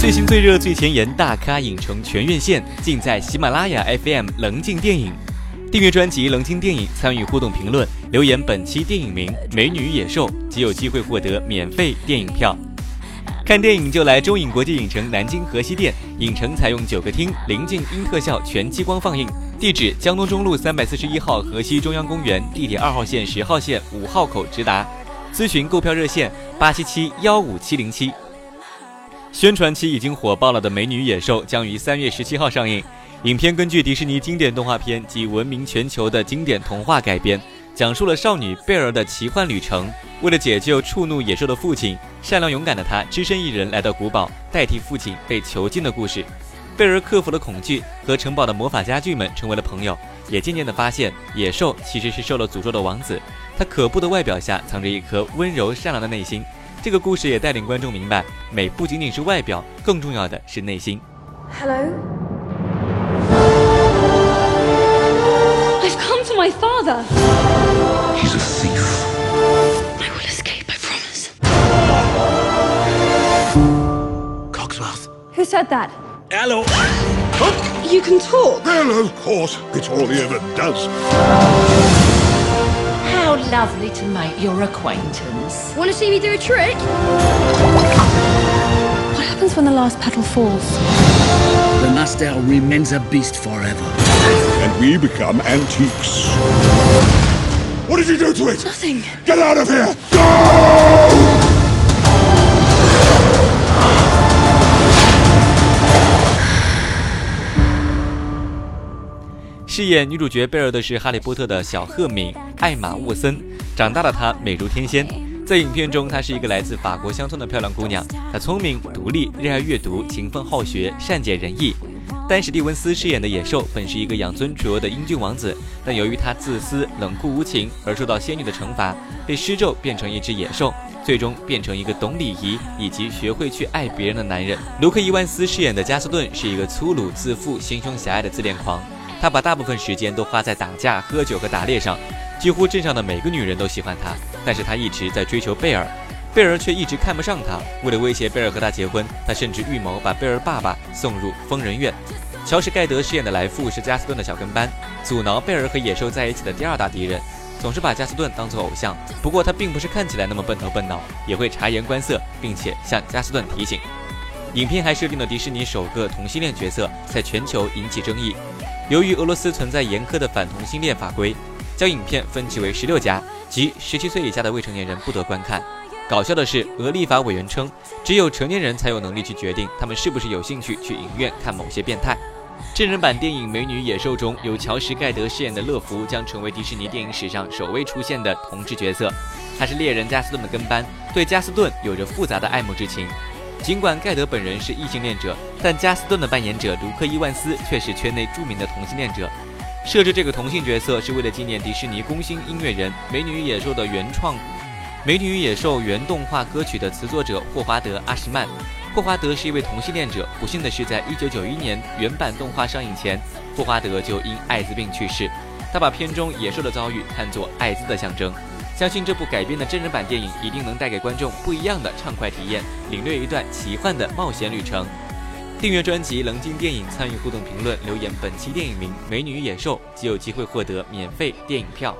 最新最热最前沿大咖影城全院线，尽在喜马拉雅 FM 棱镜电影。订阅专辑棱镜电影，参与互动评论，留言本期电影名《美女与野兽》，即有机会获得免费电影票。看电影就来中影国际影城南京河西店，影城采用九个厅、临近音特效、全激光放映。地址：江东中路三百四十一号河西中央公园地铁二号线、十号线、五号口直达。咨询购票热线：八七七幺五七零七。宣传期已经火爆了的《美女野兽》将于三月十七号上映。影片根据迪士尼经典动画片及闻名全球的经典童话改编，讲述了少女贝儿的奇幻旅程。为了解救触怒野兽的父亲，善良勇敢的她只身一人来到古堡，代替父亲被囚禁的故事。贝儿克服了恐惧，和城堡的魔法家具们成为了朋友，也渐渐地发现野兽其实是受了诅咒的王子。他可怖的外表下藏着一颗温柔善良的内心。这个故事也带领观众明白，美不仅仅是外表，更重要的是内心。Hello. I've come for my father. He's a thief. I will escape, I promise. Cogsmouth. Who said that? Hello. You can talk. Well, of course, it's all he ever does. How lovely to make your acquaintance. Want to see me do a trick? What happens when the last petal falls? The Mustel remains a beast forever. And we become antiques. What did you do to it? Nothing. Get out of here! Go! 饰演女主角贝尔的。是《哈利波特》的。小赫敏艾玛沃森。长大的。她美如天仙，在影片中，她是一个来自法国乡村的。漂亮姑娘。她聪明、独立、热爱阅读、勤奋好学、善解人意。丹史蒂文斯饰演的。野兽本是一个养尊处优的。英俊王子，但由于他自私、冷酷无情，而受到仙女的。惩罚，被施咒变成一只野兽，最终变成一个懂礼仪以及学会去爱别人的。男人。卢克·伊万斯饰演的。加斯顿是一个粗鲁、自负、心胸狭隘的。自恋狂。他把大部分时间都花在打架、喝酒和打猎上，几乎镇上的每个女人都喜欢他。但是他一直在追求贝尔，贝尔却一直看不上他。为了威胁贝尔和他结婚，他甚至预谋把贝尔爸爸送入疯人院。乔什·盖德饰演的莱夫是加斯顿的小跟班，阻挠贝尔和野兽在一起的第二大敌人，总是把加斯顿当作偶像。不过他并不是看起来那么笨头笨脑，也会察言观色，并且向加斯顿提醒。影片还设定了迪士尼首个同性恋角色，在全球引起争议。由于俄罗斯存在严苛的反同性恋法规，将影片分级为十六加，即十七岁以下的未成年人不得观看。搞笑的是，俄立法委员称，只有成年人才有能力去决定他们是不是有兴趣去影院看某些变态。真人版电影《美女野兽》中，由乔什·盖德饰演的乐福将成为迪士尼电影史上首位出现的同志角色。他是猎人加斯顿的跟班，对加斯顿有着复杂的爱慕之情。尽管盖德本人是异性恋者，但加斯顿的扮演者卢克·伊万斯却是圈内著名的同性恋者。设置这个同性角色是为了纪念迪士尼工星音乐人《美女与野兽》的原创《美女与野兽》原动画歌曲的词作者霍华德·阿什曼。霍华德是一位同性恋者，不幸的是，在1991年原版动画上映前，霍华德就因艾滋病去世。他把片中野兽的遭遇看作艾滋的象征。相信这部改编的真人版电影一定能带给观众不一样的畅快体验，领略一段奇幻的冒险旅程。订阅专辑《棱镜电影》，参与互动评论，留言本期电影名《美女与野兽》，即有机会获得免费电影票。